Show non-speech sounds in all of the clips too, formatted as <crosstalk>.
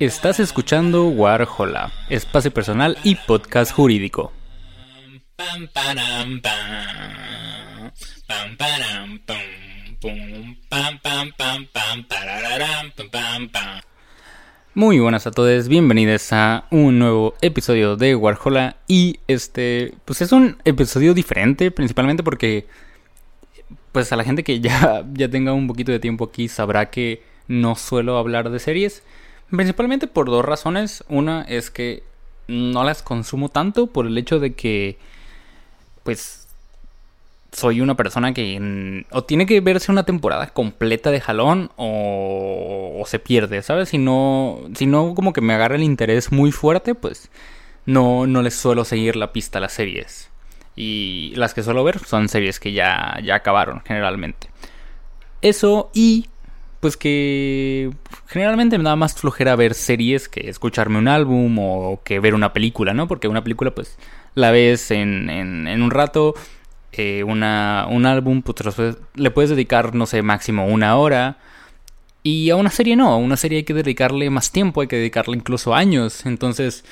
Estás escuchando Warhola, espacio personal y podcast jurídico. Muy buenas a todos, bienvenidos a un nuevo episodio de Warhola y este pues es un episodio diferente principalmente porque pues a la gente que ya, <laughs> ya tenga un poquito de tiempo aquí sabrá que no suelo hablar de series. Principalmente por dos razones. Una es que no las consumo tanto por el hecho de que, pues, soy una persona que o tiene que verse una temporada completa de jalón o, o, se pierde, ¿sabes? Si no, si no como que me agarra el interés muy fuerte, pues no, no les suelo seguir la pista a las series. Y las que suelo ver son series que ya, ya acabaron generalmente. Eso y pues que generalmente me da más flojera ver series que escucharme un álbum o que ver una película, ¿no? Porque una película pues la ves en, en, un rato, eh, una, un álbum pues le puedes dedicar, no sé, máximo una hora. Y a una serie no, a una serie hay que dedicarle más tiempo, hay que dedicarle incluso años. Entonces,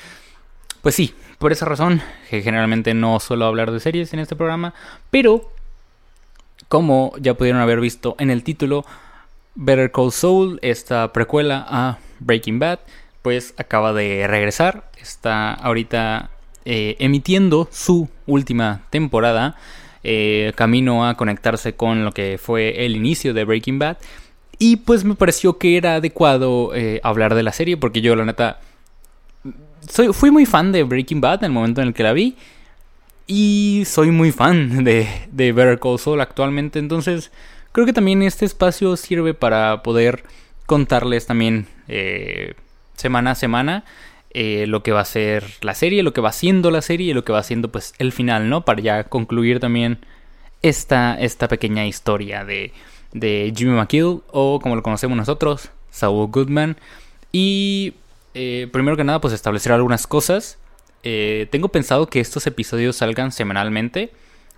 pues sí, por esa razón, que generalmente no suelo hablar de series en este programa, pero como ya pudieron haber visto en el título, Better Call Saul, esta precuela a Breaking Bad, pues acaba de regresar, está ahorita eh, emitiendo su última temporada, eh, camino a conectarse con lo que fue el inicio de Breaking Bad. Y pues me pareció que era adecuado eh, hablar de la serie, porque yo la neta soy, fui muy fan de Breaking Bad en el momento en el que la vi. Y soy muy fan <laughs> de, de Better Call Saul actualmente. Entonces, creo que también este espacio sirve para poder contarles también eh, semana a semana eh, lo que va a ser la serie, lo que va siendo la serie y lo que va siendo pues el final, ¿no? Para ya concluir también esta, esta pequeña historia de, de Jimmy McGill o como lo conocemos nosotros, Saul Goodman. Y eh, primero que nada, pues establecer algunas cosas. Eh, tengo pensado que estos episodios salgan semanalmente.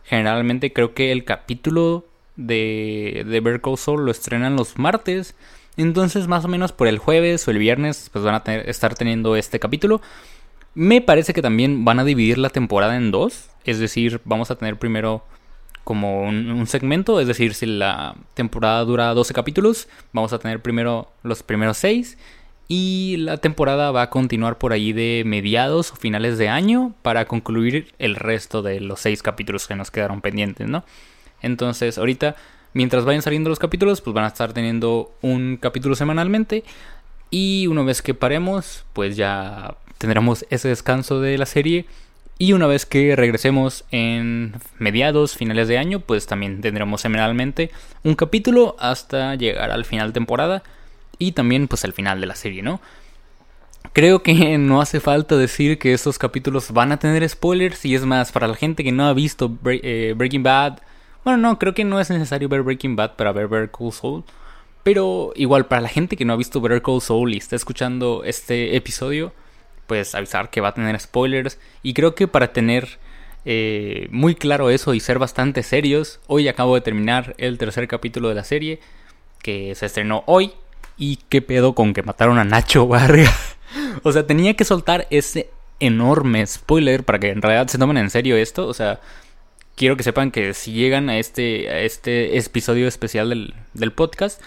Generalmente creo que el capítulo de, de Bear Soul lo estrenan los martes. Entonces, más o menos por el jueves o el viernes, pues van a tener, estar teniendo este capítulo. Me parece que también van a dividir la temporada en dos. Es decir, vamos a tener primero como un, un, segmento. Es decir, si la temporada dura 12 capítulos, vamos a tener primero los primeros 6 y la temporada va a continuar por ahí de mediados o finales de año para concluir el resto de los seis capítulos que nos quedaron pendientes, ¿no? Entonces, ahorita, mientras vayan saliendo los capítulos, pues van a estar teniendo un capítulo semanalmente. Y una vez que paremos, pues ya tendremos ese descanso de la serie. Y una vez que regresemos en mediados, finales de año, pues también tendremos semanalmente un capítulo hasta llegar al final de temporada y también pues el final de la serie, ¿no? Creo que <laughs> no hace falta decir que estos capítulos van a tener spoilers y es más, para la gente que no ha visto eh, Breaking Bad, bueno, no, creo que no es necesario ver Breaking Bad para ver Better Call Saul, pero igual para la gente que no ha visto Better Call Saul y está escuchando este episodio, pues avisar que va a tener spoilers y creo que para tener eh, muy claro eso y ser bastante serios, hoy acabo de terminar el tercer capítulo de la serie que se estrenó hoy ¿Y qué pedo con que mataron a Nacho Vargas? <laughs> o sea, tenía que soltar ese enorme spoiler para que en realidad se tomen en serio esto. O sea, quiero que sepan que si llegan a este, a este episodio especial del, del podcast,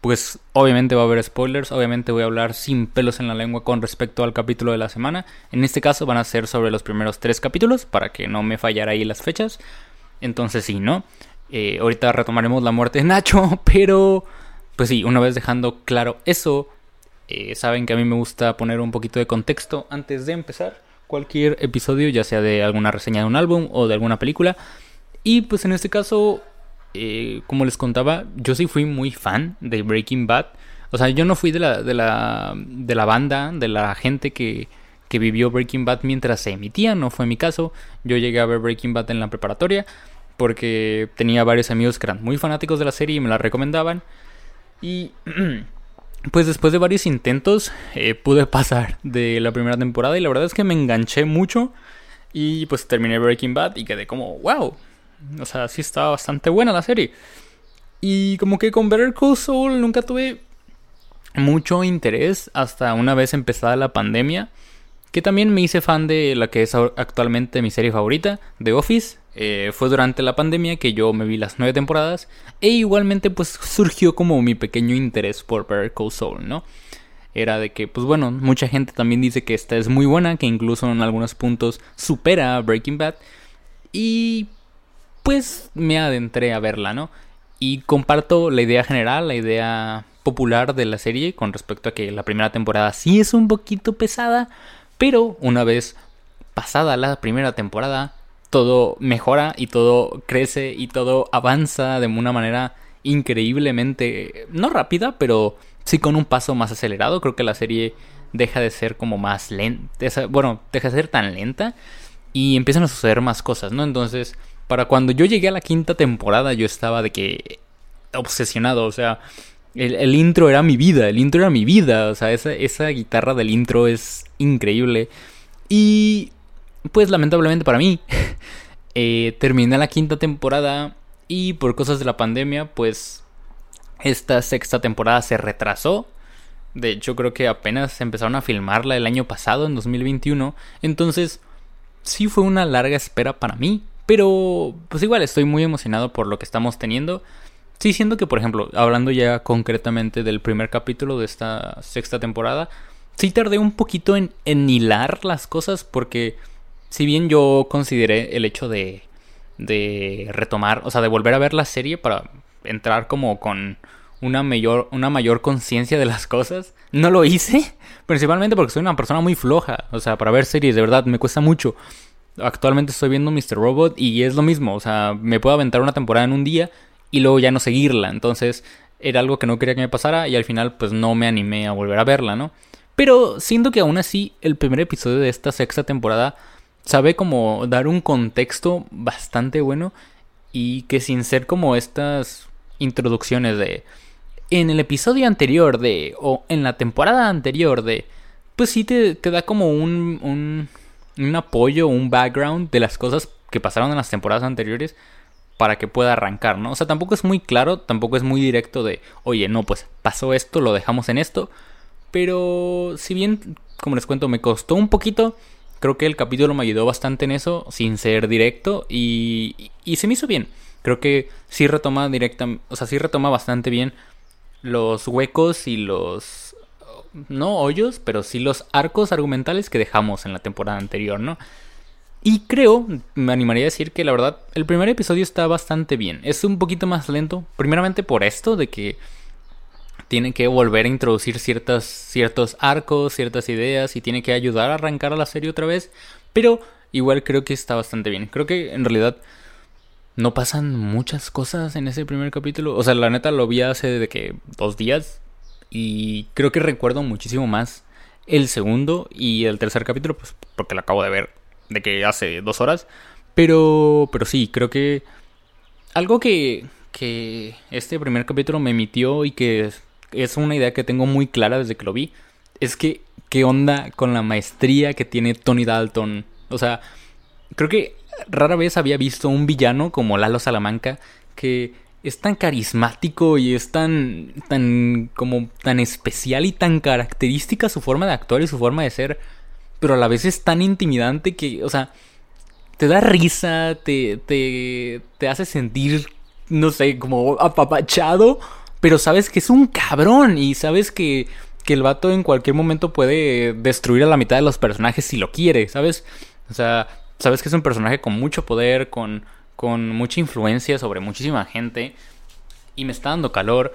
pues obviamente va a haber spoilers, obviamente voy a hablar sin pelos en la lengua con respecto al capítulo de la semana. En este caso van a ser sobre los primeros tres capítulos, para que no me fallara ahí las fechas. Entonces sí, ¿no? Eh, ahorita retomaremos la muerte de Nacho, <laughs> pero pues sí, una vez dejando claro eso, eh, saben que a mí me gusta poner un poquito de contexto antes de empezar cualquier episodio, ya sea de alguna reseña de un álbum o de alguna película. Y pues en este caso, eh, como les contaba, yo sí fui muy fan de Breaking Bad. O sea, yo no fui de la, de la, de la banda, de la gente que, que vivió Breaking Bad mientras se emitía, no fue mi caso. Yo llegué a ver Breaking Bad en la preparatoria porque tenía varios amigos que eran muy fanáticos de la serie y me la recomendaban. Y <clears throat> pues después de varios intentos eh, pude <laughs> pasar de la primera temporada y la verdad es que me enganché mucho y pues terminé Breaking Bad y quedé como, wow, o sea, sí estaba bastante buena la serie. Y como que con Better Call Saul nunca tuve mucho interés hasta una vez empezada la pandemia, que también me hice fan de la que es actualmente mi serie favorita, The Office. Eh, fue durante la pandemia que yo me vi las nueve temporadas e igualmente pues surgió como mi pequeño interés por Better Call ¿no? Era de que, pues bueno, mucha gente también dice que esta es muy buena, que incluso en algunos puntos supera a Breaking Bad. Y pues me adentré a verla, ¿no? Y comparto la idea general, la idea popular de la serie con respecto a que la primera temporada sí es un poquito pesada, pero una vez pasada la primera temporada, todo mejora y todo crece y todo avanza de una manera increíblemente, no rápida, pero sí con un paso más acelerado. Creo que la serie deja de ser como más lenta, bueno, deja de ser tan lenta y empiezan a suceder más cosas, ¿no? Entonces, para cuando yo llegué a la quinta temporada, yo estaba de que obsesionado, o sea, el, intro era mi vida, el intro era mi vida, o sea, esa, esa guitarra del intro es increíble. Y pues lamentablemente para mí, <laughs> eh, terminé la quinta temporada y por cosas de la pandemia, pues esta sexta temporada se retrasó. De hecho, creo que apenas empezaron a filmarla el año pasado, en 2021. Entonces, sí fue una larga espera para mí. Pero, pues igual estoy muy emocionado por lo que estamos teniendo. Sí, siento que, por ejemplo, hablando ya concretamente del primer capítulo de esta sexta temporada, sí tardé un poquito en, en hilar las cosas porque si bien yo consideré el hecho de, de retomar, o sea, de volver a ver la serie para entrar como con una mayor, una mayor conciencia de las cosas, no lo hice, <laughs> principalmente porque soy una persona muy floja, o sea, para ver series de verdad me cuesta mucho actualmente estoy viendo Mr. Robot y es lo mismo, o sea, me puedo aventar una temporada en un día y luego ya no seguirla, entonces era algo que no quería que me pasara y al final pues no me animé a volver a verla, ¿no? Pero siento que aún así el primer episodio de esta sexta temporada sabe como dar un contexto bastante bueno y que sin ser como estas introducciones de en el episodio anterior de o en la temporada anterior de pues sí te, te da como un, un un apoyo, un background de las cosas que pasaron en las temporadas anteriores para que pueda arrancar, ¿no? O sea, tampoco es muy claro, tampoco es muy directo de, oye, no, pues pasó esto, lo dejamos en esto. Pero si bien, como les cuento, me costó un poquito, creo que el capítulo me ayudó bastante en eso, sin ser directo, y, y se me hizo bien. Creo que sí retoma directa, o sea, sí retoma bastante bien los huecos y los no hoyos, pero sí los arcos argumentales que dejamos en la temporada anterior, ¿no? Y creo, me animaría a decir que la verdad, el primer episodio está bastante bien. Es un poquito más lento, primeramente por esto de que tiene que volver a introducir ciertas, ciertos arcos, ciertas ideas y tiene que ayudar a arrancar a la serie otra vez. Pero igual creo que está bastante bien. Creo que en realidad no pasan muchas cosas en ese primer capítulo. O sea, la neta lo vi hace de que dos días y creo que recuerdo muchísimo más el segundo y el tercer capítulo, pues porque lo acabo de ver de que hace dos horas. Pero, pero sí, creo que algo que, que este primer capítulo me emitió y que es una idea que tengo muy clara desde que lo vi, es que qué onda con la maestría que tiene Tony Dalton. O sea, creo que rara vez había visto un villano como Lalo Salamanca que es tan carismático y es tan, tan, como tan especial y tan característica su forma de actuar y su forma de ser, pero a la vez es tan intimidante que, o sea, te da risa, te, te, te hace sentir, no sé, como apapachado, pero sabes que es un cabrón y sabes que, que el vato en cualquier momento puede destruir a la mitad de los personajes si lo quiere, ¿sabes? O sea, sabes que es un personaje con mucho poder, con con mucha influencia sobre muchísima gente y me está dando calor.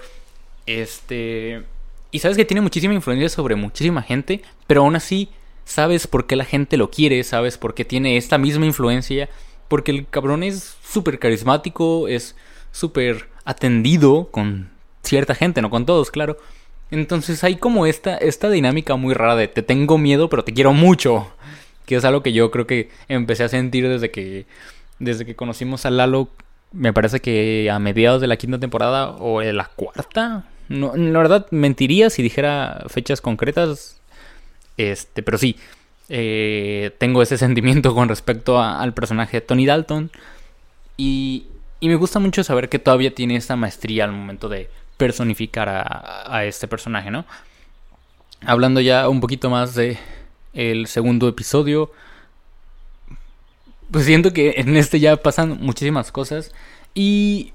Este. Y sabes que tiene muchísima influencia sobre muchísima gente, pero aún así sabes por qué la gente lo quiere, sabes por qué tiene esta misma influencia, porque el cabrón es súper carismático, es súper atendido con cierta gente, no con todos, claro. Entonces hay como esta, esta dinámica muy rara de te tengo miedo, pero te quiero mucho. Que es algo que yo creo que empecé a sentir desde que desde que conocimos a Lalo, me parece que a mediados de la quinta temporada o de la cuarta. No, la verdad, mentiría si dijera fechas concretas. Este, pero sí, eh, tengo ese <laughs> sentimiento con respecto al personaje de Tony Dalton. Y, y, me gusta mucho saber que todavía tiene esta maestría al momento de personificar a, a este personaje, ¿no? hablando ya un poquito más de el segundo episodio, pues siento que en este ya pasan muchísimas cosas y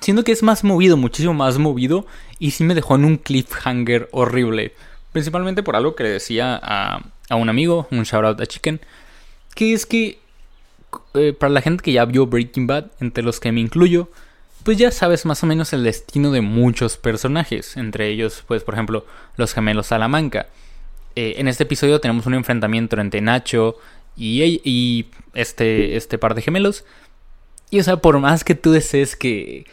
siento que es más movido, muchísimo más movido y sí me dejó en un cliffhanger horrible, principalmente por algo que le decía a, a un amigo, un shout out a Chicken, que es que eh, para la gente que ya vio Breaking Bad, entre los que me incluyo, pues ya sabes más o menos el destino de muchos personajes, entre ellos, pues por ejemplo, los gemelos Salamanca. Eh, en este episodio tenemos un enfrentamiento entre Nacho y, y este, este par de gemelos. Y o sea, por más que tú desees que,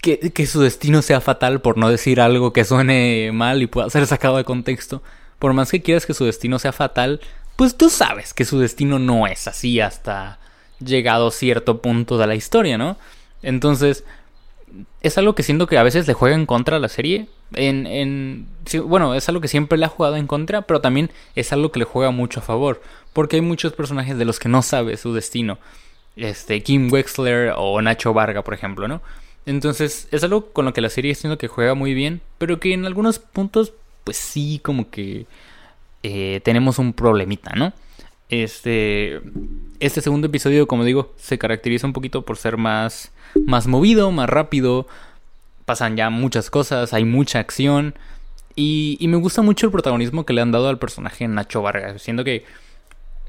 que, que, su destino sea fatal, por no decir algo que suene mal y pueda ser sacado de contexto, por más que quieras que su destino sea fatal, pues tú sabes que su destino no es así hasta llegado cierto punto de la historia, ¿no? Entonces, es algo que siento que a veces le juega en contra a la serie. En, en, bueno, es algo que siempre le ha jugado en contra, pero también es algo que le juega mucho a favor. Porque hay muchos personajes de los que no sabe su destino. Este, Kim Wexler o Nacho Varga, por ejemplo, ¿no? Entonces, es algo con lo que la serie siento que juega muy bien, pero que en algunos puntos, pues sí, como que eh, tenemos un problemita, ¿no? Este, este segundo episodio, como digo, se caracteriza un poquito por ser más, más movido, más rápido. Pasan ya muchas cosas, hay mucha acción. Y, y me gusta mucho el protagonismo que le han dado al personaje Nacho Vargas. Siendo que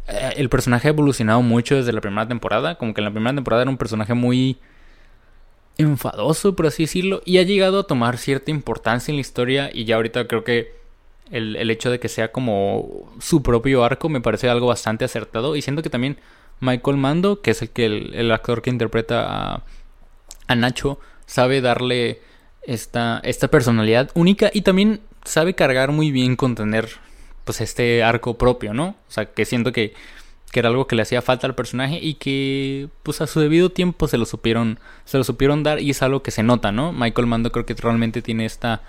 eh, el personaje ha evolucionado mucho desde la primera temporada. Como que en la primera temporada era un personaje muy enfadoso, por así decirlo. Y ha llegado a tomar cierta importancia en la historia. Y ya ahorita creo que el, hecho de que sea como su propio arco me parece algo bastante acertado. Y siento que también Michael Mando, que es el, que el, actor que interpreta a, a, Nacho, sabe darle esta, esta personalidad única y también sabe cargar muy bien con tener pues este arco propio, ¿no? O sea, que siento que, que era algo que le hacía falta al personaje y que pues a su debido tiempo se lo supieron se lo supieron dar y es algo que se nota, ¿no? Michael Mando creo que realmente tiene esta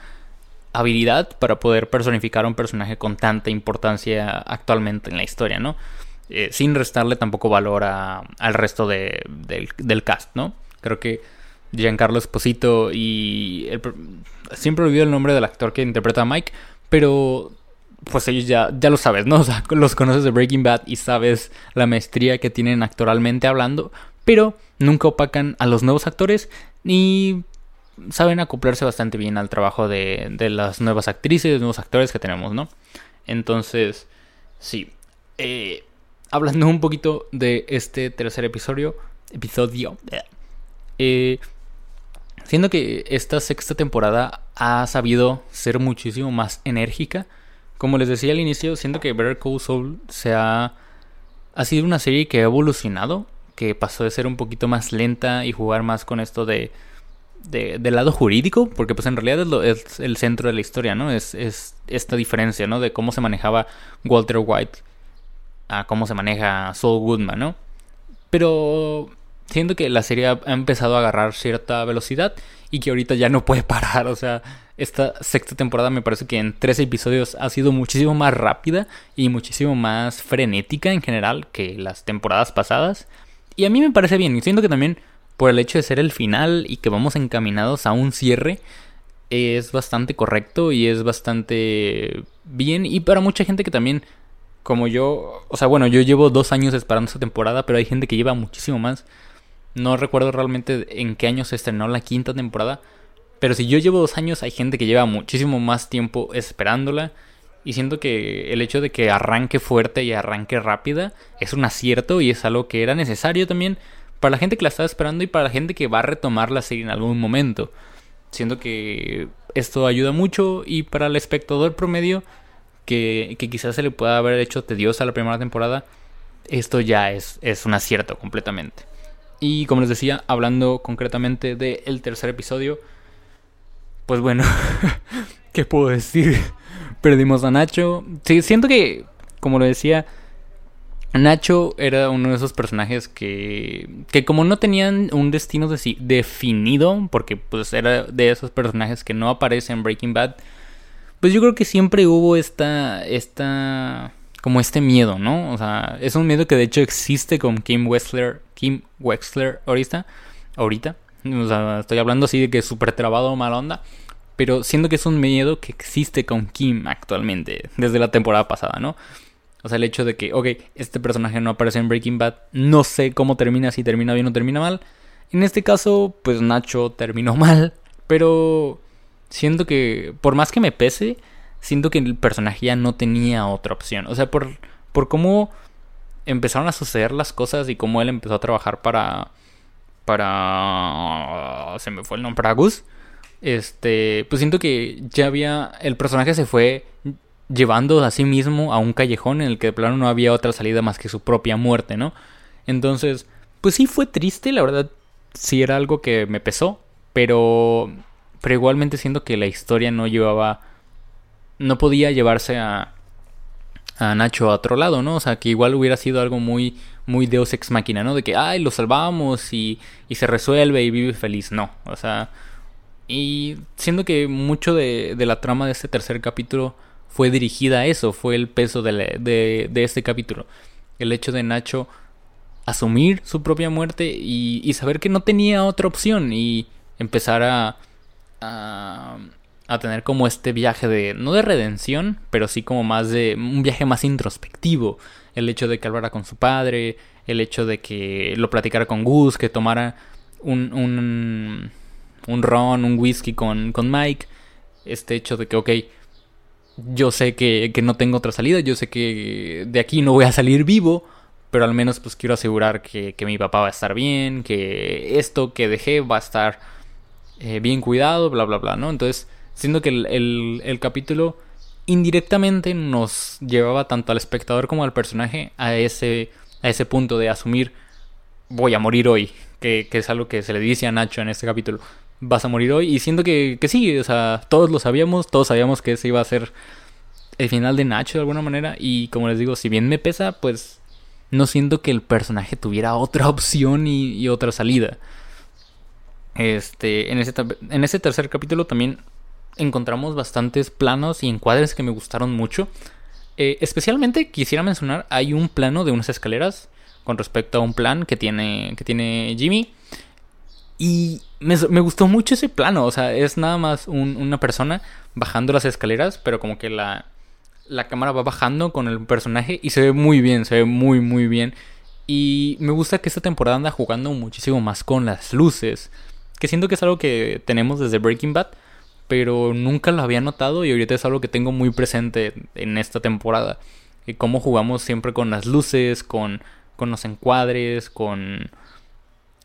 habilidad para poder personificar a un personaje con tanta importancia actualmente en la historia, ¿no? Eh, sin restarle tampoco valor al resto del, cast, ¿no? Creo que Giancarlo Esposito y... siempre olvido el nombre del actor que interpreta a Mike, pero pues ellos ya, ya lo sabes, ¿no? <laughs> O sea, los conoces de Breaking Bad y sabes la maestría que tienen actoralmente hablando, pero nunca opacan a los nuevos actores ni saben acoplarse bastante bien al trabajo de, de las nuevas actrices, nuevos actores que tenemos, ¿no? Entonces, sí. Eh, hablando un poquito de este tercer episodio, episodio, eh, siendo que esta sexta temporada ha sabido ser muchísimo más enérgica. Como les decía al inicio, siento que Better Call Saul se ha, ha sido una serie que ha evolucionado, que pasó de ser un poquito más lenta y jugar más con esto de de, del lado jurídico, porque pues en realidad es, el centro de la historia, ¿no? Es, es, esta diferencia, ¿no? De cómo se manejaba Walter White a cómo se maneja Saul Goodman, ¿no? Pero siento que la serie ha empezado a agarrar cierta velocidad y que ahorita ya no puede <laughs> parar, o sea, esta sexta temporada me parece que en tres episodios ha sido muchísimo más rápida y muchísimo más frenética en general que las temporadas pasadas. Y a mí me parece bien, y siento que también por el hecho de ser el final y que vamos encaminados a un cierre, es bastante correcto y es bastante bien. Y para mucha gente que también, como yo, o sea, bueno, yo llevo dos años esperando esta temporada, pero hay gente que lleva muchísimo más. No recuerdo realmente en qué año se estrenó la quinta temporada. Pero si yo llevo dos años, hay gente que lleva muchísimo más tiempo esperándola. Y siento que el hecho de que arranque fuerte y arranque rápida es un acierto y es algo que era necesario también para la gente que la estaba esperando y para la gente que va a retomar la serie en algún momento. Siento que esto ayuda mucho y para el espectador promedio que, quizás se le pueda haber hecho tediosa la primera temporada, esto ya es, es un acierto completamente. Y como les decía, hablando concretamente del tercer episodio, pues bueno, <laughs> ¿qué puedo decir? <laughs> Perdimos a Nacho. Sí, siento que, como lo decía, Nacho era uno de esos personajes que, que como no tenían un destino definido, porque pues era de esos personajes que no aparecen en Breaking Bad, pues yo creo que siempre hubo esta, esta, como este miedo, ¿no? O sea, es un miedo que de hecho existe con Kim Wexler, Kim Wexler ahorita, ahorita, o sea, estoy hablando así de que es súper trabado, mal onda, pero siento que es un miedo que existe con Kim actualmente, desde la temporada pasada, ¿no? O sea, el hecho de que, ok, este personaje no aparece en Breaking Bad, no sé cómo termina, si termina bien o termina mal. En este caso, pues Nacho terminó <laughs> mal, pero siento que, por más que me pese, siento que el personaje ya no tenía otra opción. O sea, por, por cómo empezaron a suceder las cosas y cómo él empezó a trabajar para... Para... Se me fue el nombre, para Gus. Este, pues siento que ya había... El personaje se fue llevando a sí mismo a un callejón en el que de plano no había otra salida más que su propia muerte, ¿no? Entonces, pues sí fue triste, la verdad, sí era algo que me pesó, pero, pero igualmente siento que la historia no llevaba, no podía llevarse a, a Nacho a otro lado, ¿no? O sea, que igual hubiera sido algo muy, muy Deus ex máquina, ¿no? De que, ay, lo salvamos y, y se resuelve y vive feliz, no, o sea, y siendo que mucho de, de la trama de este tercer capítulo fue dirigida a eso, fue el peso de, de, este capítulo. El hecho de Nacho asumir su propia muerte y, y, saber que no tenía otra opción y empezar a, a, a, tener como este viaje de, no de redención, pero sí como más de un viaje más introspectivo. El hecho de que hablara con su padre, el hecho de que lo platicara con Gus, que tomara un, un, un ron, un whisky con, con Mike. Este hecho de que, ok, yo sé que, no tengo otra salida, yo sé que de aquí no voy a salir vivo, pero al menos pues quiero asegurar que, mi papá va a estar bien, que esto que dejé va a estar eh, bien cuidado, bla, bla, bla, ¿no? Entonces, siendo que el, el, capítulo indirectamente nos llevaba tanto al espectador como al personaje a ese, a ese punto de asumir voy a morir hoy, que, que es algo que se le dice a Nacho en este capítulo vas a morir hoy. Y siento que, que sí, o sea, todos lo sabíamos, todos sabíamos que ese iba a ser el final de Nacho de alguna manera. Y como les digo, si bien me pesa, pues no siento que el personaje tuviera otra opción y, otra salida. Este, en ese, en ese tercer capítulo también encontramos bastantes planos y encuadres que me gustaron mucho. Eh, especialmente quisiera mencionar, hay un plano de unas escaleras con respecto a un plan que tiene, que tiene Jimmy. Y me, gustó mucho ese plano. O sea, es nada más una persona bajando las escaleras, pero como que la, la cámara va bajando con el personaje y se ve muy bien, se ve muy, muy bien. Y me gusta que esta temporada anda jugando muchísimo más con las luces. Que siento que es algo que tenemos desde Breaking Bad, pero nunca lo había notado y ahorita es algo que tengo muy presente en esta temporada. Y cómo jugamos siempre con las luces, con, con los encuadres, con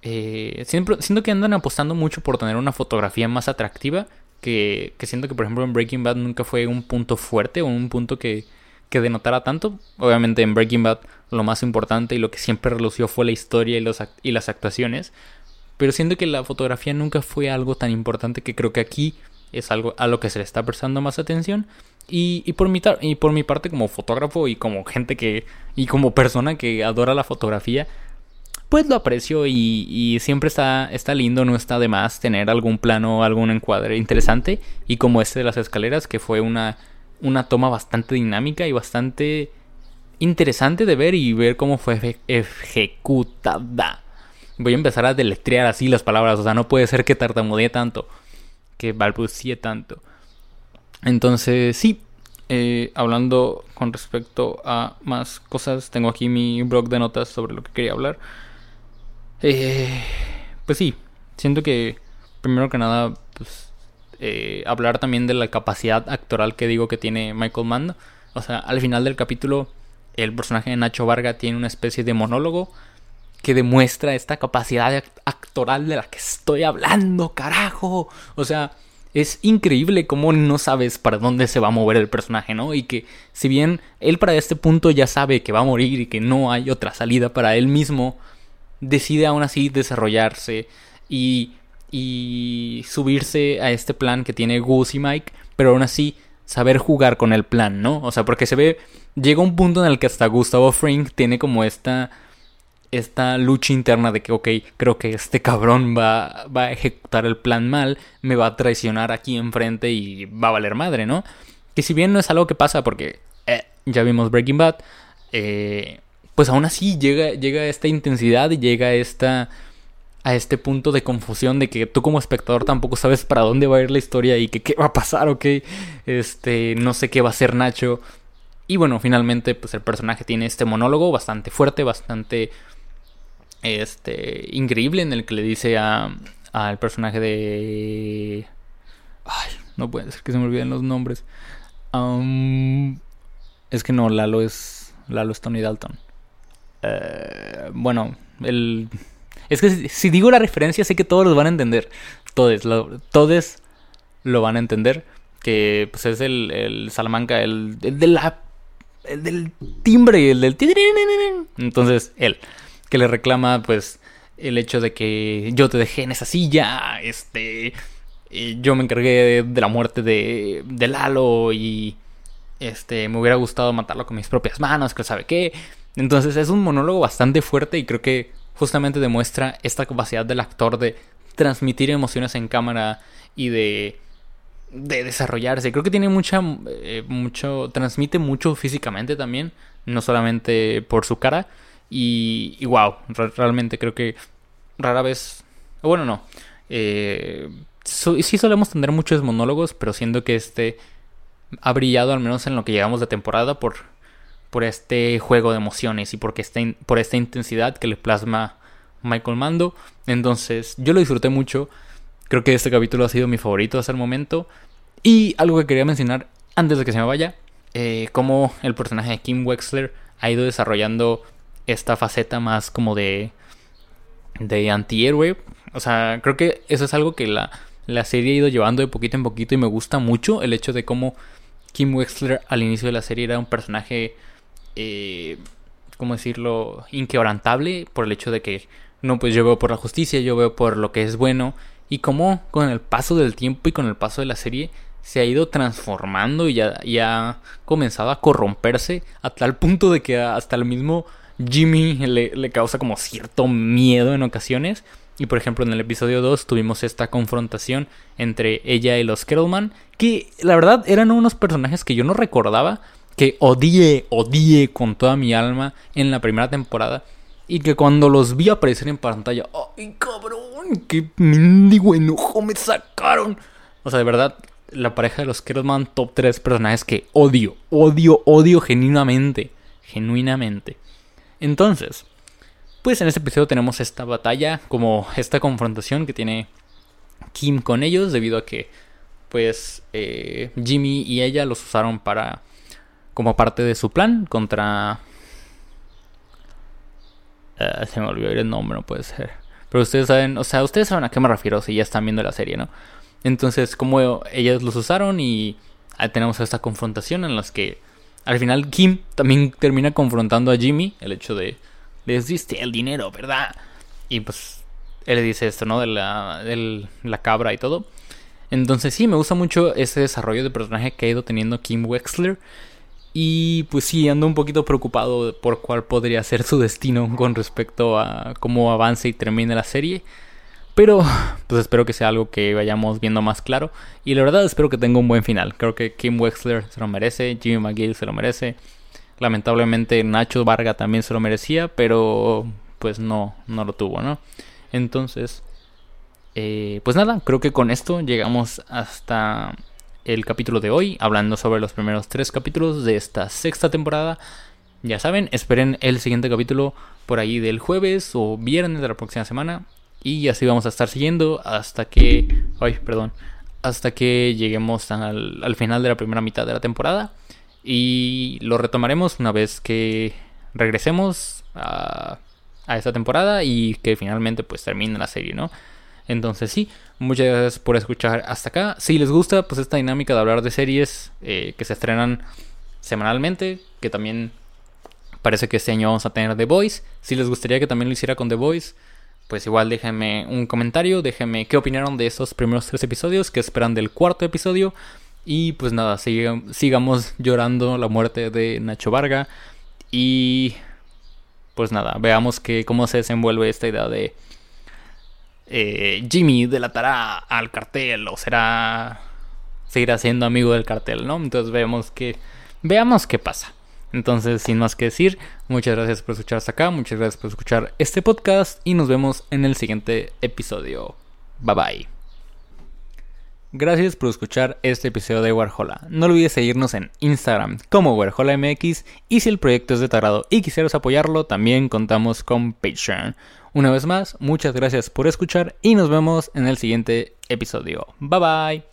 eh, siempre, siento que andan apostando mucho por tener una fotografía más atractiva. Que, siento que, por ejemplo, en Breaking Bad nunca fue un punto fuerte o un punto que, que denotara tanto. Obviamente, en Breaking Bad lo más importante y lo que siempre relució fue la historia y, los, y las actuaciones. Pero siento que la fotografía nunca fue algo tan importante que creo que aquí es algo a lo que se le está prestando más atención. Y, y, por mi y por mi parte como fotógrafo y como gente que y como persona que adora la fotografía pues lo aprecio y, siempre está, está lindo, no está de más tener algún plano, algún encuadre interesante y como este de las escaleras que fue una, una toma bastante dinámica y bastante interesante de ver y ver cómo fue ejecutada. Voy a empezar a deletrear así las palabras, o sea, no puede ser que tartamudee tanto, que balbucie tanto. Entonces, sí, eh, hablando con respecto a más cosas, tengo aquí mi blog de notas sobre lo que quería hablar. Eh, pues sí, siento que primero que nada, pues, eh, hablar también de la capacidad actoral que digo que tiene Michael Mann. O sea, al final del capítulo, el personaje de Nacho Varga tiene una especie de monólogo que demuestra esta capacidad actoral de la que estoy hablando, carajo. O sea, es increíble cómo no sabes para dónde se va a mover el personaje, ¿no? Y que si bien él para este punto ya sabe que va a morir y que no hay otra salida para él mismo, decide aún así desarrollarse y, y subirse a este plan que tiene Gus y Mike, pero aún así saber jugar con el plan, ¿no? O sea, porque se ve, llega un punto en el que hasta Gustavo Frink tiene como esta, esta lucha interna de que, ok, creo que este cabrón va, va a ejecutar el plan mal, me va a traicionar aquí enfrente y va a valer madre, ¿no? Que si bien no es algo que pasa porque eh, ya vimos Breaking Bad, eh, pues aún así llega, llega esta intensidad y llega esta, a este punto de confusión de que tú como espectador tampoco sabes para dónde va a ir la historia y qué va a pasar, ok, este, no sé qué va a hacer Nacho. Y bueno, finalmente pues el personaje tiene este monólogo bastante fuerte, bastante este increíble en el que le dice a al personaje de ay, no puede ser que se me olviden los nombres. es que no, Lalo es Lalo es Tony Dalton. Eh, bueno, el es que si, digo la referencia, sé que todos los van a entender. Todos, lo, todos lo van a entender. Que pues es el, el Salamanca, el, el de. El del timbre, el del. Entonces, él. Que le reclama, pues, el hecho de que yo te dejé en esa silla. Este. Yo me encargué de, la muerte de, de Lalo y. Este, me hubiera gustado matarlo con mis propias manos, que sabe qué. Entonces es un monólogo bastante fuerte y creo que justamente demuestra esta capacidad del actor de transmitir emociones en cámara y de, de desarrollarse. Creo que tiene mucha, eh, mucho, transmite mucho físicamente también, no solamente por su cara. Y, y wow, realmente creo que rara vez, bueno, no. Eh, sí solemos tener muchos monólogos, pero siento que este ha brillado al menos en lo que llegamos de temporada por por este juego de emociones y porque por esta intensidad que le plasma Michael Mando. Entonces, yo lo disfruté mucho. Creo que este capítulo ha sido mi favorito hasta el momento. Y algo que quería mencionar antes de que se me vaya, eh, cómo el personaje de Kim Wexler ha ido desarrollando esta faceta más como de, de antihéroe. O sea, creo que eso es algo que la, la serie ha ido llevando de poquito en poquito y me gusta mucho el hecho de cómo Kim Wexler al inicio de la serie era un personaje eh, ¿cómo decirlo?, inquebrantable por el hecho de que, no, pues yo veo por la justicia, yo veo por lo que es bueno, y cómo con el paso del tiempo y con el paso de la serie se ha ido transformando y ha comenzado a corromperse a tal punto de que hasta el mismo Jimmy le, le, causa como cierto miedo en ocasiones. Y por ejemplo en el episodio 2 tuvimos esta confrontación entre ella y los Kettleman, que la verdad eran unos personajes que yo no recordaba que odié, odié con toda mi alma en la primera temporada. Y que cuando los vi aparecer en pantalla, ¡ay cabrón! ¡Qué mendigo enojo me sacaron! O sea, de verdad, la pareja de los Kerosman, top 3 personajes que odio, odio, odio genuinamente. Genuinamente. Entonces, pues en este episodio tenemos esta batalla, como esta confrontación que tiene Kim con ellos, debido a que, pues, eh, Jimmy y ella los usaron para como parte de su plan contra... Eh, se me olvidó el nombre, no puede ser. Pero ustedes saben, o sea, ustedes saben a qué me refiero si ya están viendo la serie, ¿no? Entonces, como ellas los usaron y tenemos esta confrontación en las que al final Kim también termina confrontando a Jimmy, el hecho de, les diste el dinero, ¿verdad? Y pues él le dice esto, ¿no? De la, de la cabra y todo. Entonces sí, me gusta mucho ese desarrollo de personaje que ha ido teniendo Kim Wexler. Y pues sí, ando un poquito preocupado por cuál podría ser su destino con respecto a cómo avance y termine la serie. Pero pues espero que sea algo que vayamos viendo más claro. Y la verdad espero que tenga un buen final. Creo que Kim Wexler se lo merece, Jimmy McGill se lo merece. Lamentablemente Nacho Varga también se lo merecía, pero pues no, no lo tuvo, ¿no? Entonces, eh, pues nada, creo que con esto llegamos hasta el capítulo de hoy, hablando sobre los primeros tres capítulos de esta sexta temporada. Ya saben, esperen el siguiente capítulo por ahí del jueves o viernes de la próxima semana. Y así vamos a estar siguiendo hasta que... Ay, perdón. Hasta que lleguemos al, final de la primera mitad de la temporada. Y lo retomaremos una vez que regresemos a, a esta temporada y que finalmente pues termine la serie, ¿no? Entonces sí, muchas gracias por escuchar hasta acá. Si les gusta pues esta dinámica de hablar de series eh, que se estrenan semanalmente, que también parece que este año vamos a tener The Voice. Si les gustaría que también lo hiciera con The Voice, pues igual déjenme un comentario, déjenme qué opinaron de estos primeros tres episodios, qué esperan del cuarto episodio. Y pues nada, sigamos llorando la muerte de Nacho Varga. Y pues nada, veamos que, cómo se desenvuelve esta idea de eh, Jimmy delatará al cartel o será seguirá siendo amigo del cartel, ¿no? Entonces vemos que veamos qué pasa. Entonces, sin más que decir, muchas gracias por escuchar hasta acá, muchas gracias por escuchar este podcast y nos vemos en el siguiente episodio. Bye bye. Gracias por escuchar este episodio de Warhola. No olvides seguirnos en Instagram como WarholaMX y si el proyecto es de tarado y quisieras apoyarlo, también contamos con Patreon. Una vez más, muchas gracias por escuchar y nos vemos en el siguiente episodio. Bye bye.